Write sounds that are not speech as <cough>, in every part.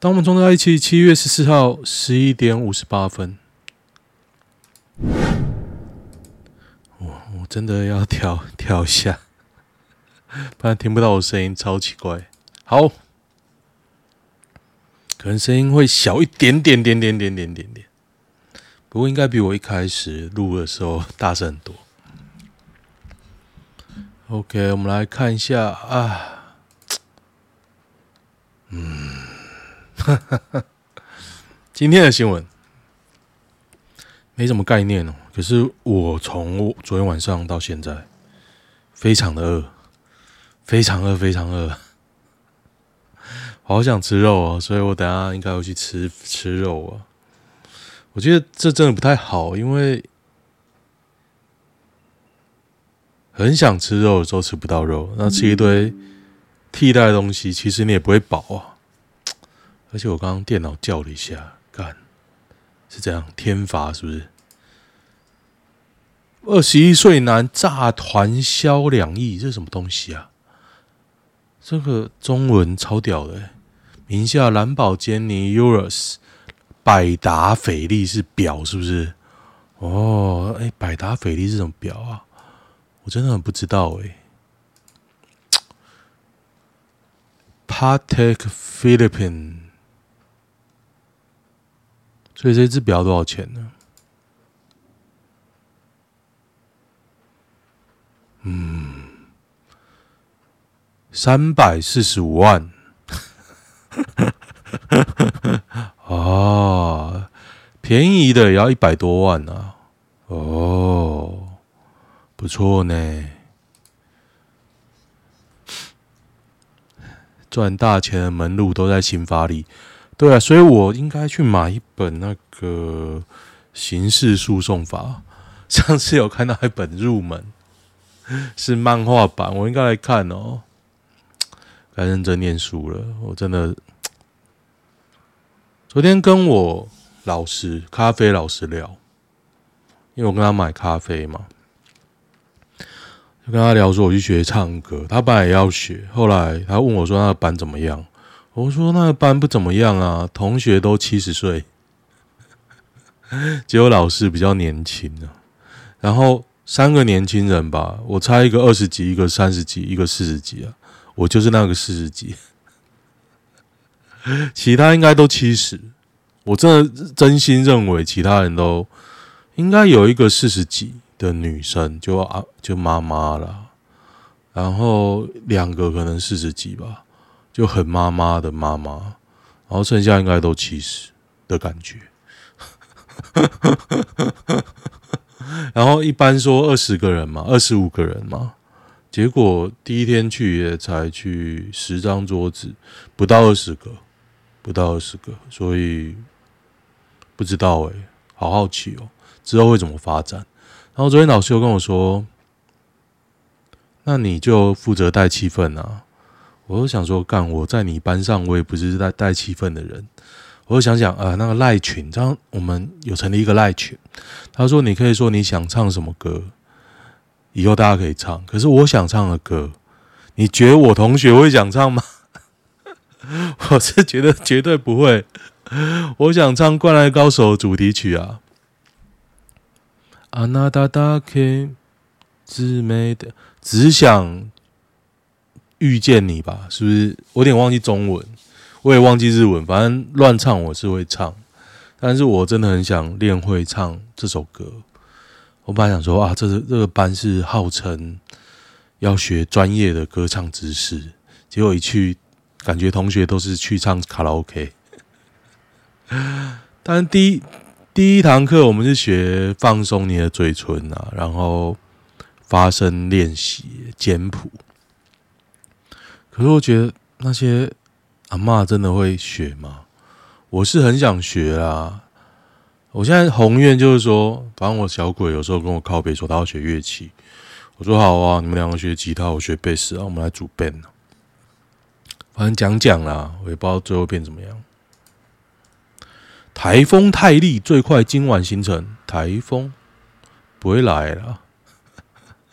当我们冲在一起，七月十四号十一点五十八分。我我真的要跳跳一下，<laughs> 不然听不到我声音，超奇怪。好，可能声音会小一点点点点点点点点，不过应该比我一开始录的时候大声很多。OK，我们来看一下啊，嗯，哈 <laughs> 哈今天的新闻没什么概念哦，可是我从昨天晚上到现在，非常的饿，非常饿，非常饿，好想吃肉哦，所以我等下应该会去吃吃肉啊。我觉得这真的不太好，因为。很想吃肉的时候吃不到肉，那吃一堆替代的东西，其实你也不会饱啊。而且我刚刚电脑叫了一下，干是这样，天罚是不是？二十一岁男诈团销两亿，这是什么东西啊？这个中文超屌的，名下蓝宝坚尼、Urus、百达翡丽是表是不是？哦，哎，百达翡丽是什么表啊？我真的很不知道哎。Patek Philippe，所以这只表多少钱呢？嗯，三百四十五万。<laughs> 哦，便宜的也要一百多万啊！哦。不错呢，赚大钱的门路都在刑法里。对啊，所以我应该去买一本那个刑事诉讼法。上次有看到一本入门，<laughs> 是漫画版，我应该来看哦。该认真念书了，我真的。昨天跟我老师，咖啡老师聊，因为我跟他买咖啡嘛。就跟他聊说我去学唱歌，他本来也要学，后来他问我说那个班怎么样？我说那个班不怎么样啊，同学都七十岁，<laughs> 只有老师比较年轻啊。然后三个年轻人吧，我猜一个二十几，一个三十几，一个四十几啊，我就是那个四十几，<laughs> 其他应该都七十。我真的真心认为其他人都应该有一个四十几。的女生就啊就妈妈了，然后两个可能四十几吧，就很妈妈的妈妈，然后剩下应该都七十的感觉，<laughs> 然后一般说二十个人嘛，二十五个人嘛，结果第一天去也才去十张桌子，不到二十个，不到二十个，所以不知道哎、好好奇哦，之后会怎么发展？然后昨天老师又跟我说：“那你就负责带气氛啊！”我就想说：“干我在你班上，我也不是带带气氛的人。”我就想想啊，那个赖群，这样我们有成立一个赖群。他说：“你可以说你想唱什么歌，以后大家可以唱。可是我想唱的歌，你觉得我同学会想唱吗？” <laughs> 我是觉得绝对不会。我想唱《灌篮高手》主题曲啊。啊，那达达克之美的，只想遇见你吧？是不是？我有点忘记中文，我也忘记日文，反正乱唱我是会唱，但是我真的很想练会唱这首歌。我本来想说啊，这个这个班是号称要学专业的歌唱知识，结果一去，感觉同学都是去唱卡拉 OK，但第一。第一堂课我们是学放松你的嘴唇啊，然后发声练习简谱。可是我觉得那些阿嬷真的会学吗？我是很想学啊。我现在宏愿就是说，反正我小鬼有时候跟我靠北说他要学乐器，我说好啊，你们两个学吉他，我学贝斯啊，我们来组 band。反正讲讲啦，我也不知道最后变怎么样。台风泰利最快今晚形成，台风不会来了。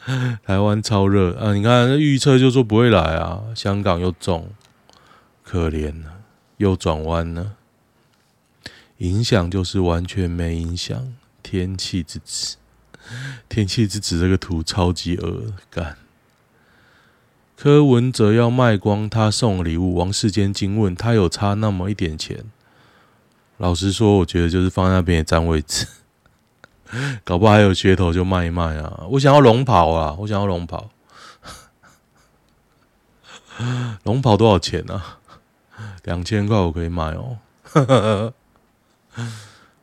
<laughs> 台湾超热啊！你看预测就说不会来啊，香港又重，可怜了。又转弯了。影响就是完全没影响。天气之子，<laughs> 天气之子这个图超级恶干。柯文哲要卖光他送礼物，王世坚惊问他有差那么一点钱。老实说，我觉得就是放在那边也占位置，<laughs> 搞不好还有噱头就卖一卖啊！我想要龙袍啊，我想要龙袍，<laughs> 龙袍多少钱呢？啊？两千块我可以买哦。<laughs>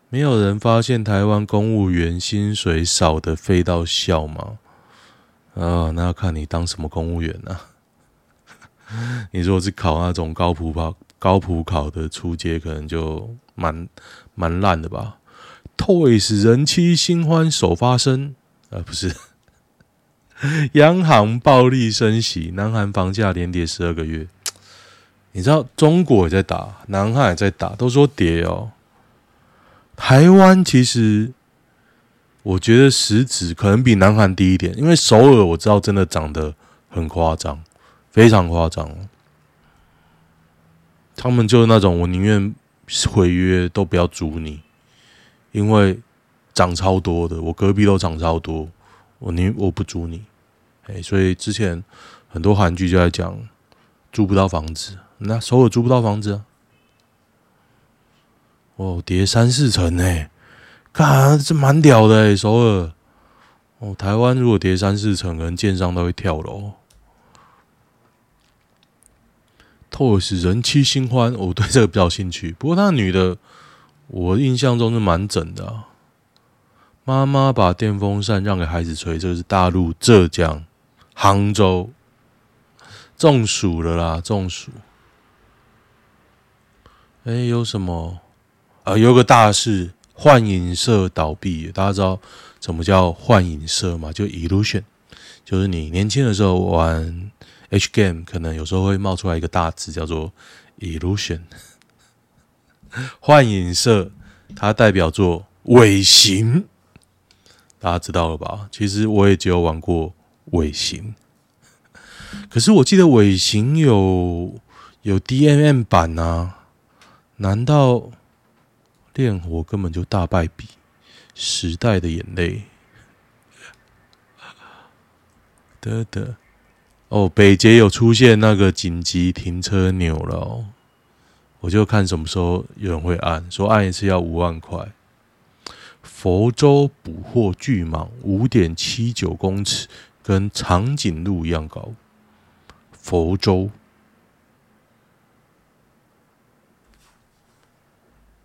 没有人发现台湾公务员薪水少得废到笑吗？啊，那要看你当什么公务员呢？啊？你如果是考那种高普考、高普考的初阶，可能就蛮蛮烂的吧。Toys 人妻新欢首发生，啊，不是，<laughs> 央行暴力升息，南韩房价连跌十二个月。你知道中国也在打，南韩也在打，都说跌哦。台湾其实，我觉得实质可能比南韩低一点，因为首尔我知道真的涨得很夸张，非常夸张。他们就是那种我宁愿毁约都不要租你，因为涨超多的，我隔壁都涨超多，我宁我不租你。哎，所以之前很多韩剧就在讲租不到房子，那首尔租不到房子。哦，跌三四成呢，看这蛮屌的哎，首尔。哦，台湾如果跌三四成，可能建商都会跳楼。Toys 人妻新欢，我对这个比较兴趣。不过那女的，我印象中是蛮整的。妈妈把电风扇让给孩子吹，这个是大陆浙江杭州中暑了啦，中暑。哎，有什么？呃，有个大事，幻影社倒闭。大家知道什么叫幻影社吗？就 Illusion，就是你年轻的时候玩 H game，可能有时候会冒出来一个大字叫做 Illusion。幻影社它代表作尾行，大家知道了吧？其实我也只有玩过尾行，可是我记得尾行有有 DMM 版啊，难道？炼火根本就大败笔，时代的眼泪。得得，哦，北捷有出现那个紧急停车钮了哦，我就看什么时候有人会按，说按一次要五万块。佛州捕获巨蟒，五点七九公尺，跟长颈鹿一样高。佛州。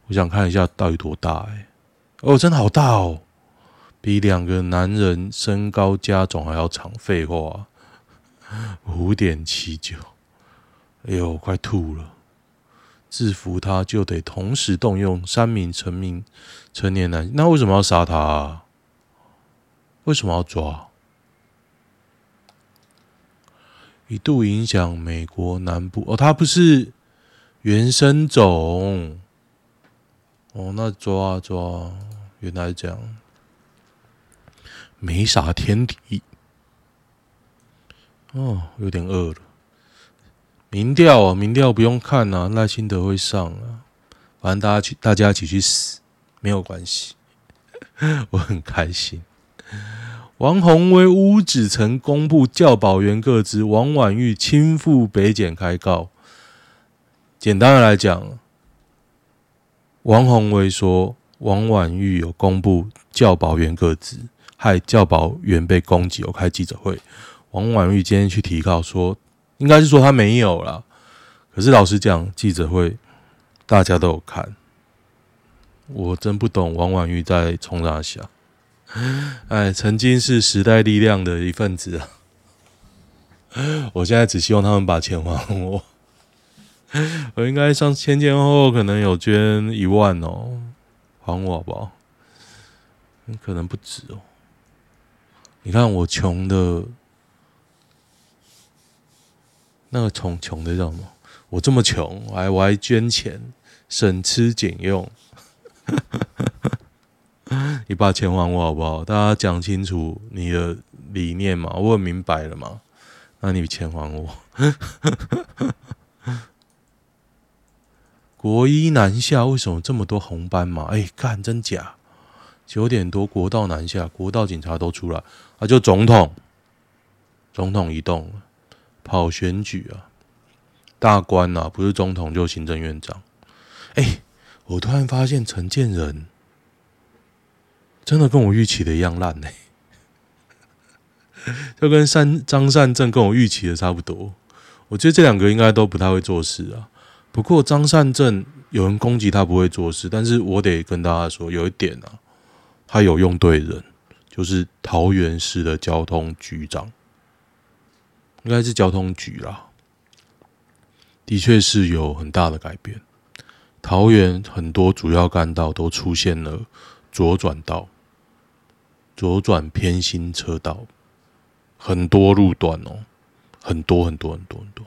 我想看一下到底多大哎、哦，真的好大哦，比两个男人身高加总还要长。废话，五点七九，哎呦，快吐了！制服他就得同时动用三名成名成年男，那为什么要杀他啊？为什么要抓？一度影响美国南部哦，他不是原生种。哦，那抓啊抓，原来是这样，没啥天敌。哦，有点饿了。民调啊，民调不用看啊，赖清德会上啊，反正大家去，大家一起去死，没有关系，<laughs> 我很开心。王鸿薇乌指曾公布教保员个资，王婉玉亲赴北检开告。简单的来讲。王宏威说：“王婉玉有公布教保员个资，害教保员被攻击，有开记者会。王婉玉今天去提告说，应该是说他没有啦。可是老实讲，记者会大家都有看，我真不懂王婉玉在冲啥小。<laughs> 哎，曾经是时代力量的一份子啊，<laughs> 我现在只希望他们把钱还我。<laughs> ”我应该上前前后后可能有捐一万哦，还我好不好？可能不止哦。你看我穷的，那个穷穷的叫什么？我这么穷，我还我还捐钱，省吃俭用。<laughs> 你把钱还我好不好？大家讲清楚你的理念嘛，我很明白了嘛。那你钱还我。<laughs> 国一南下为什么这么多红斑马？哎，干真假？九点多国道南下，国道警察都出来，啊，就总统，总统移动，跑选举啊，大官啊，不是总统就行政院长。哎，我突然发现陈建仁真的跟我预期的一样烂呢、<laughs> 就跟三张善政跟我预期的差不多。我觉得这两个应该都不太会做事啊。不过张善政有人攻击他不会做事，但是我得跟大家说，有一点啊。他有用对人，就是桃园市的交通局长，应该是交通局啦。的确是有很大的改变。桃园很多主要干道都出现了左转道、左转偏心车道，很多路段哦，很多很多很多很多。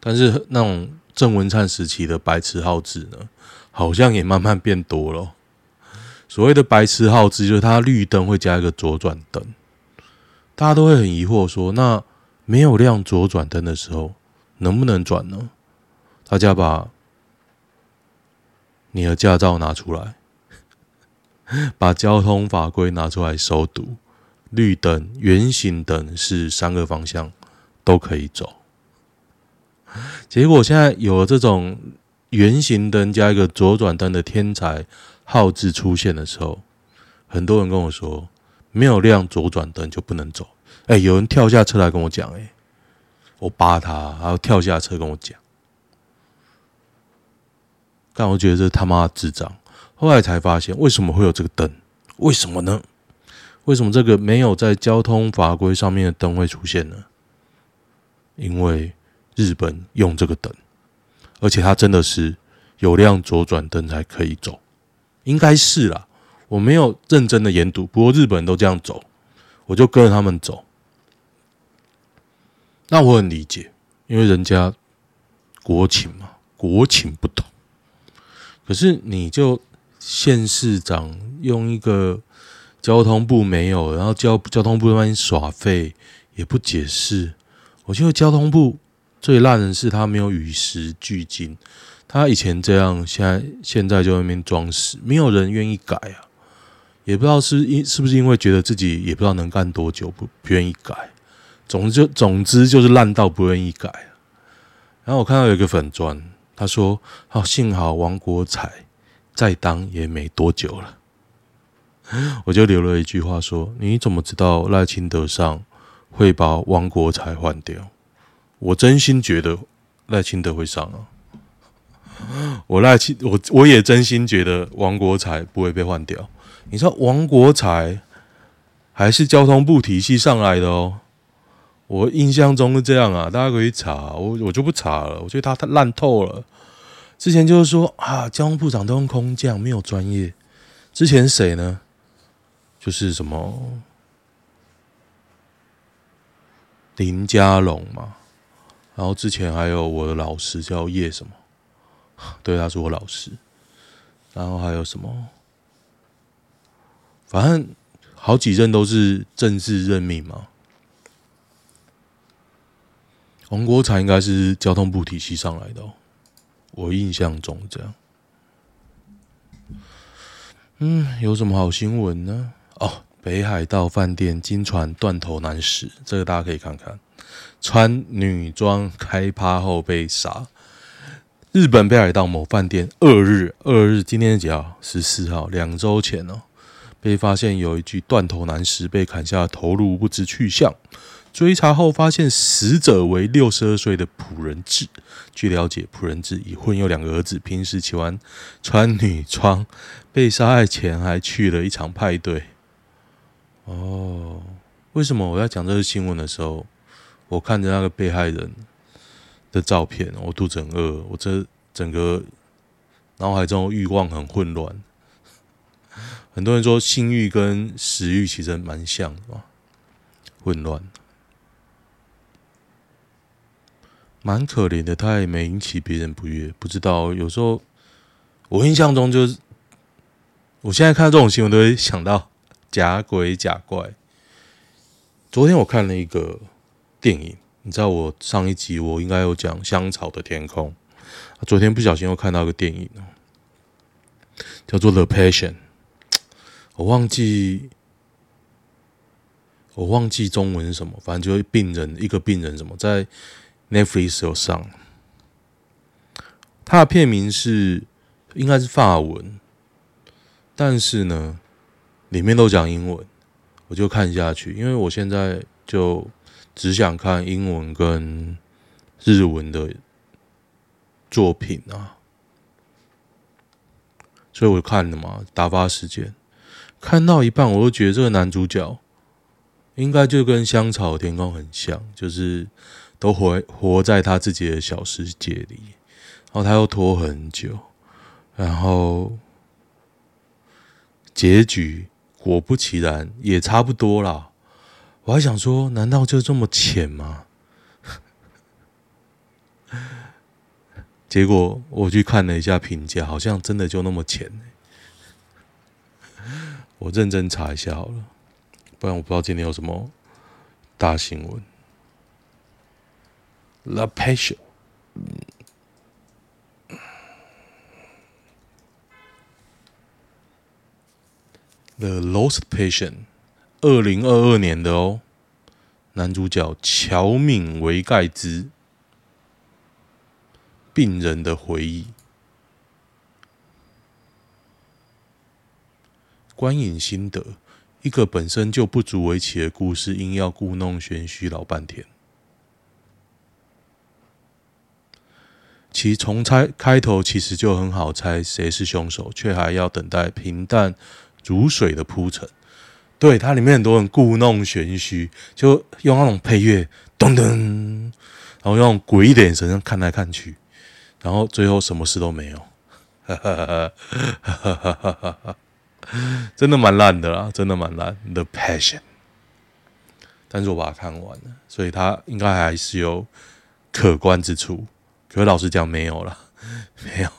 但是那种郑文灿时期的白痴号志呢，好像也慢慢变多了。所谓的白痴号志，就是它绿灯会加一个左转灯，大家都会很疑惑说，那没有亮左转灯的时候，能不能转呢？大家把你的驾照拿出来，<laughs> 把交通法规拿出来熟读，绿灯、圆形灯是三个方向都可以走。结果现在有了这种圆形灯加一个左转灯的天才。号志出现的时候，很多人跟我说，没有亮左转灯就不能走。哎，有人跳下车来跟我讲，哎，我扒他，然后跳下车跟我讲，但我觉得这他妈智障。后来才发现，为什么会有这个灯？为什么呢？为什么这个没有在交通法规上面的灯会出现呢？因为日本用这个灯，而且它真的是有亮左转灯才可以走。应该是啦，我没有认真的研读。不过日本人都这样走，我就跟着他们走。那我很理解，因为人家国情嘛，国情不同。可是你就县市长用一个交通部没有，然后交交通部那边耍废，也不解释。我觉得交通部最烂的是他没有与时俱进。他以前这样，现在现在就那边装死，没有人愿意改啊，也不知道是因是不是因为觉得自己也不知道能干多久，不不愿意改。总之就总之就是烂到不愿意改。然后我看到有一个粉专，他说：“好，幸好王国材再当也没多久了。” <laughs> 我就留了一句话说：“你怎么知道赖清德上会把王国材换掉？”我真心觉得赖清德会上啊。<laughs> 我赖清，我我也真心觉得王国材不会被换掉。你说王国材还是交通部体系上来的哦，我印象中是这样啊，大家可以查，我我就不查了。我觉得他他烂透了。之前就是说啊，交通部长都用空降，没有专业。之前谁呢？就是什么林佳龙嘛。然后之前还有我的老师叫叶什么。对，他是我老师。然后还有什么？反正好几任都是政治任命嘛。王国材应该是交通部体系上来的，我印象中这样。嗯，有什么好新闻呢？哦，北海道饭店惊传断头男死，这个大家可以看看。穿女装开趴后被杀。日本北海道某饭店二日，二日今天是几号？十四号，两周前哦，被发现有一具断头男尸被砍下头颅，不知去向。追查后发现死者为六十二岁的朴仁志。据了解，朴仁志已婚，有两个儿子，平时喜欢穿女装。被杀害前还去了一场派对。哦，为什么我在讲这个新闻的时候，我看着那个被害人的照片，我肚子很饿，我这整个脑海中欲望很混乱。很多人说性欲跟食欲其实蛮像的，混乱，蛮可怜的。他也没引起别人不悦，不知道。有时候我印象中就是，我现在看到这种新闻都会想到假鬼假怪。昨天我看了一个电影。你知道我上一集我应该有讲香草的天空，昨天不小心又看到一个电影，叫做《The Passion》，我忘记我忘记中文是什么，反正就是病人一个病人什么，在 Netflix 有上。他的片名是应该是法文，但是呢，里面都讲英文，我就看下去，因为我现在就只想看英文跟日文的。作品啊，所以我看了嘛，打发时间。看到一半，我就觉得这个男主角应该就跟香草天空很像，就是都活活在他自己的小世界里，然后他又拖很久，然后结局果不其然也差不多啦。我还想说，难道就这么浅吗？<laughs> 结果我去看了一下评价，好像真的就那么浅。我认真查一下好了，不然我不知道今天有什么大新闻。The Patient，《The Lost Patient》，二零二二年的哦，男主角乔敏维盖兹。病人的回忆，观影心得：一个本身就不足为奇的故事，硬要故弄玄虚老半天。其从猜开头其实就很好猜谁是凶手，却还要等待平淡如水的铺陈。对，它里面很多人故弄玄虚，就用那种配乐，噔噔，然后用鬼眼神看来看去。然后最后什么事都没有，哈哈哈哈哈哈哈！真的蛮烂的啦，真的蛮烂。The Passion，但是我把它看完了，所以它应该还是有可观之处。可是老实讲，没有了，<laughs> 没有。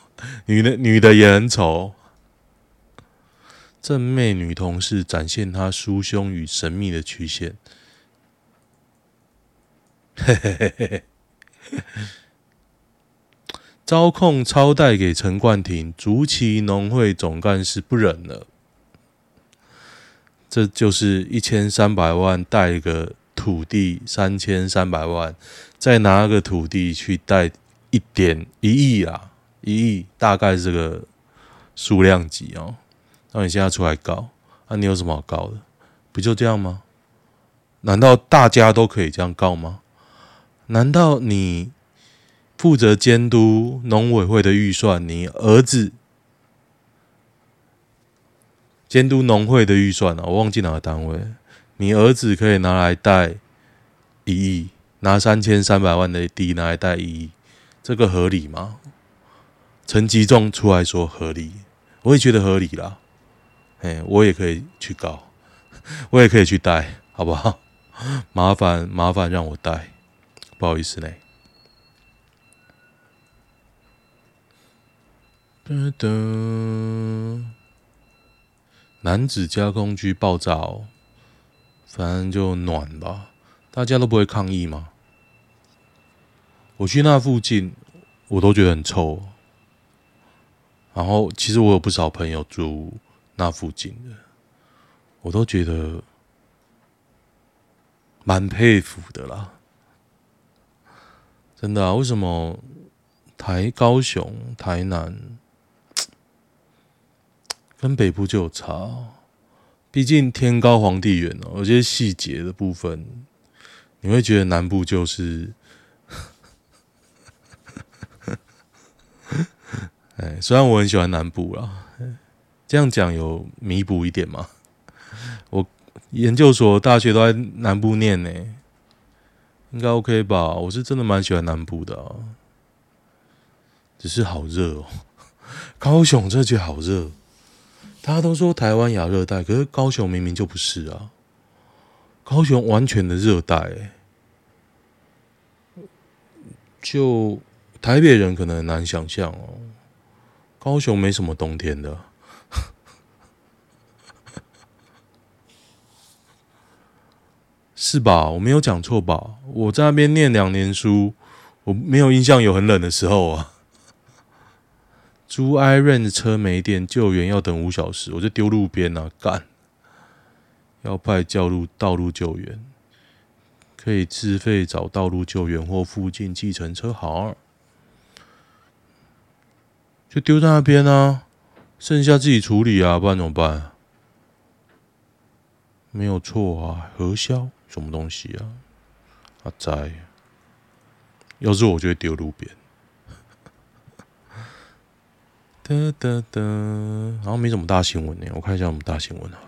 女的女的也很丑，正妹女同事展现她酥胸与神秘的曲线。嘿嘿嘿嘿嘿。招控超贷给陈冠廷，竹崎农会总干事不忍了。这就是一千三百万贷个土地三千三百万，再拿个土地去贷一点一亿啊，一亿大概这个数量级哦。那你现在出来告，那、你有什么好告的？不就这样吗？难道大家都可以这样告吗？难道你？负责监督农委会的预算，你儿子监督农会的预算啊，我忘记哪个单位。你儿子可以拿来贷一亿，拿三千三百万的地拿来贷一亿，这个合理吗？陈吉仲出来说合理，我也觉得合理啦。哎，我也可以去告，<laughs> 我也可以去带，好不好？<laughs> 麻烦麻烦让我带，不好意思呢。噔噔，男子加工区爆炸哦，反正就暖吧，大家都不会抗议吗？我去那附近，我都觉得很臭。然后，其实我有不少朋友住那附近的，我都觉得蛮佩服的啦。真的啊，为什么台高雄、台南？跟北部就有差，毕竟天高皇帝远哦。有些细节的部分，你会觉得南部就是，哎，虽然我很喜欢南部啦，这样讲有弥补一点吗？我研究所、大学都在南部念呢，应该 OK 吧？我是真的蛮喜欢南部的啊，只是好热哦，高雄这就好热。大家都说台湾亚热带，可是高雄明明就不是啊！高雄完全的热带，就台北人可能很难想象哦。高雄没什么冬天的，是吧？我没有讲错吧？我在那边念两年书，我没有印象有很冷的时候啊。租 iRent 的车没电，救援要等五小时，我就丢路边啊，干！要派叫路道路救援，可以自费找道路救援或附近计程车行，就丢在那边啊，剩下自己处理啊，不然怎么办？没有错啊，核销什么东西啊？阿仔，要是我就会丢路边。哒哒哒，好像没什么大新闻呢。我看一下有什么大新闻啊。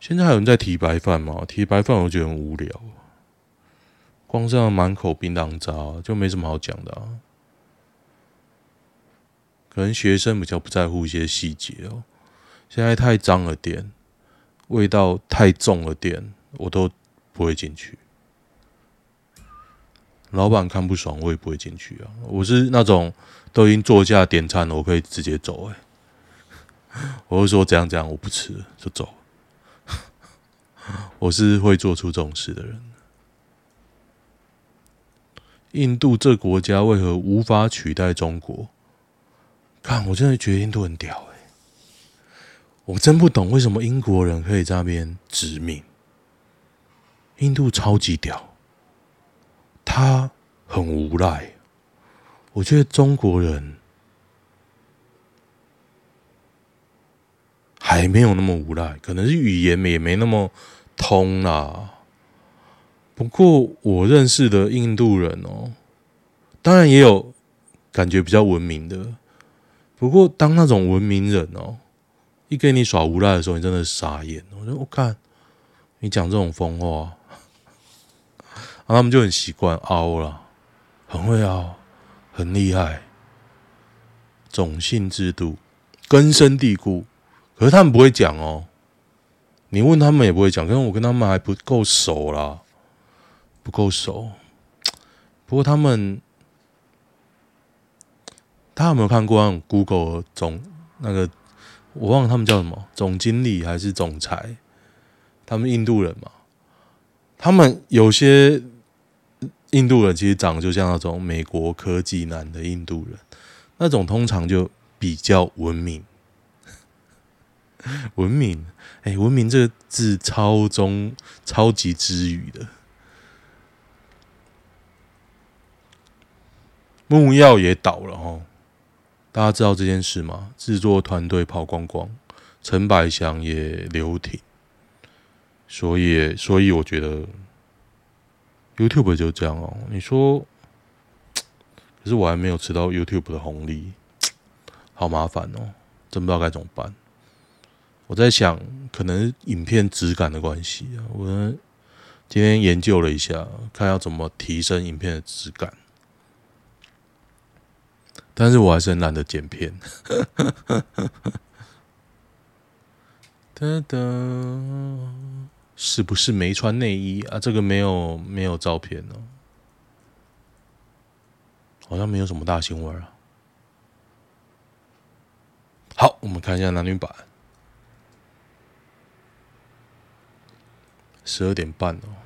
现在还有人在提白饭吗？提白饭我觉得很无聊。光这样满口槟榔渣，就没什么好讲的啊。可能学生比较不在乎一些细节哦。现在太脏了点，味道太重了点，我都不会进去。老板看不爽，我也不会进去啊。我是那种都已经坐下点餐了，我可以直接走。哎，<laughs> 我会说怎样怎样，我不吃就走。<laughs> 我是会做出这种事的人。印度这国家为何无法取代中国？看，我真的觉得印度很屌哎！我真不懂为什么英国人可以在那边殖民。印度超级屌。他很无赖，我觉得中国人还没有那么无赖，可能是语言也没那么通啦。不过我认识的印度人哦，当然也有感觉比较文明的。不过当那种文明人哦，一跟你耍无赖的时候，你真的傻眼。我说我看你讲这种疯话。然 <laughs> 后他们就很习惯凹了，很会凹，很厉害。种姓制度根深蒂固，可是他们不会讲哦。你问他们也不会讲，可是我跟他们还不够熟啦，不够熟。不过他们，他有没有看过那种 Google 总那个？我忘了他们叫什么，总经理还是总裁？他们印度人嘛，他们有些。印度人其实长得就像那种美国科技男的印度人，那种通常就比较文明。<laughs> 文明，哎、文明这个字超中超级之语的。木曜也倒了哦，大家知道这件事吗？制作团队跑光光，陈百祥也留停，所以，所以我觉得。YouTube 就这样哦，你说，可是我还没有吃到 YouTube 的红利，好麻烦哦，真不知道该怎么办。我在想，可能影片质感的关系啊，我今天研究了一下，看要怎么提升影片的质感，但是我还是很懒得剪片。哒哒。是不是没穿内衣啊？这个没有没有照片哦，好像没有什么大新闻啊。好，我们看一下男女版，十二点半哦。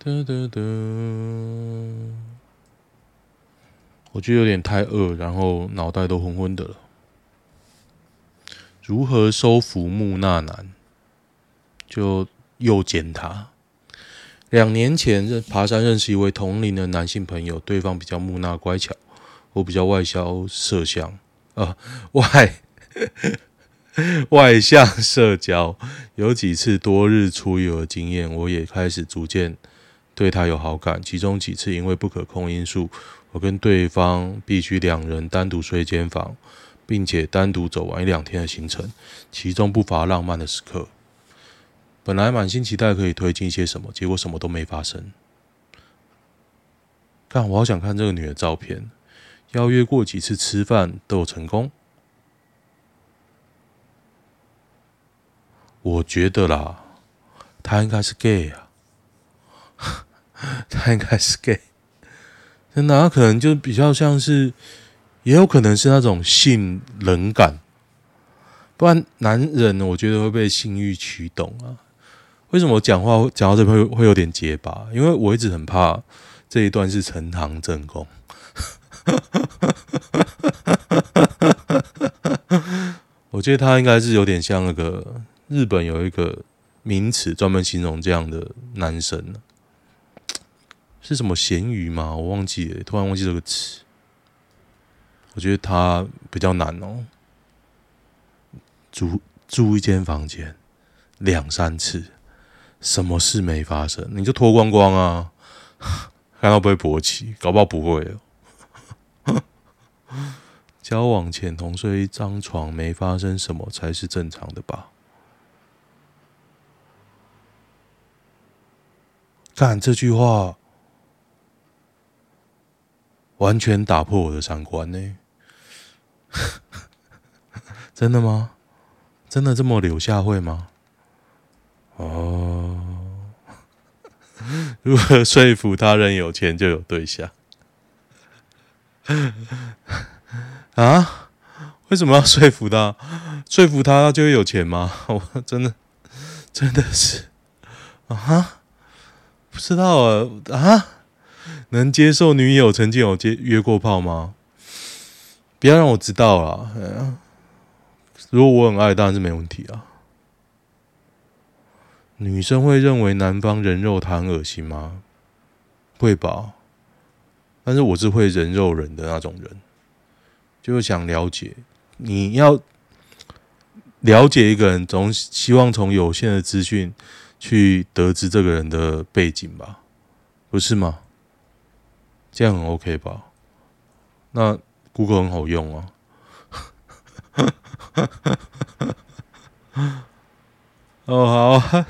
哒哒哒，我觉得有点太饿，然后脑袋都昏昏的了。如何收服木讷男？就诱奸他。两年前认爬山认识一位同龄的男性朋友，对方比较木讷乖巧，我比较外销社交啊，外 <laughs> 外向社交。有几次多日出游的经验，我也开始逐渐对他有好感。其中几次因为不可控因素，我跟对方必须两人单独睡一间房。并且单独走完一两天的行程，其中不乏浪漫的时刻。本来满心期待可以推进些什么，结果什么都没发生。看，我好想看这个女的照片。邀约过几次吃饭都有成功。我觉得啦，她应该是 gay 啊，<laughs> 他应该是 gay。真的，他可能就比较像是。也有可能是那种性冷感，不然男人我觉得会被性欲驱动啊。为什么我讲话讲到这会会有点结巴？因为我一直很怕这一段是呈堂证供。我觉得他应该是有点像那个日本有一个名词专门形容这样的男生，是什么咸鱼吗？我忘记了，突然忘记这个词。我觉得他比较难哦，租住一间房间两三次，什么事没发生，你就脱光光啊，<laughs> 看到不会勃起，搞不好不会哦。<laughs> 交往前同睡一张床，没发生什么才是正常的吧？看这句话，完全打破我的三观呢。<laughs> 真的吗？真的这么柳下惠吗？哦，<laughs> 如何说服他人有钱就有对象？<laughs> 啊？为什么要说服他？说服他就会有钱吗？我真的真的是啊？不知道啊？啊？能接受女友曾经有接约过炮吗？不要让我知道啦！如果我很爱，当然是没问题啊。女生会认为男方人肉她很恶心吗？会吧。但是我是会人肉人的那种人，就是想了解。你要了解一个人，总希望从有限的资讯去得知这个人的背景吧，不是吗？这样很 OK 吧？那。Google 很好用啊，<laughs> 哦好，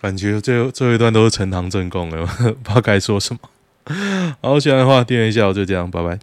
感觉最后最后一段都是呈堂证供的，不知道该说什么。好，喜欢的话订阅一下，我就这样，拜拜。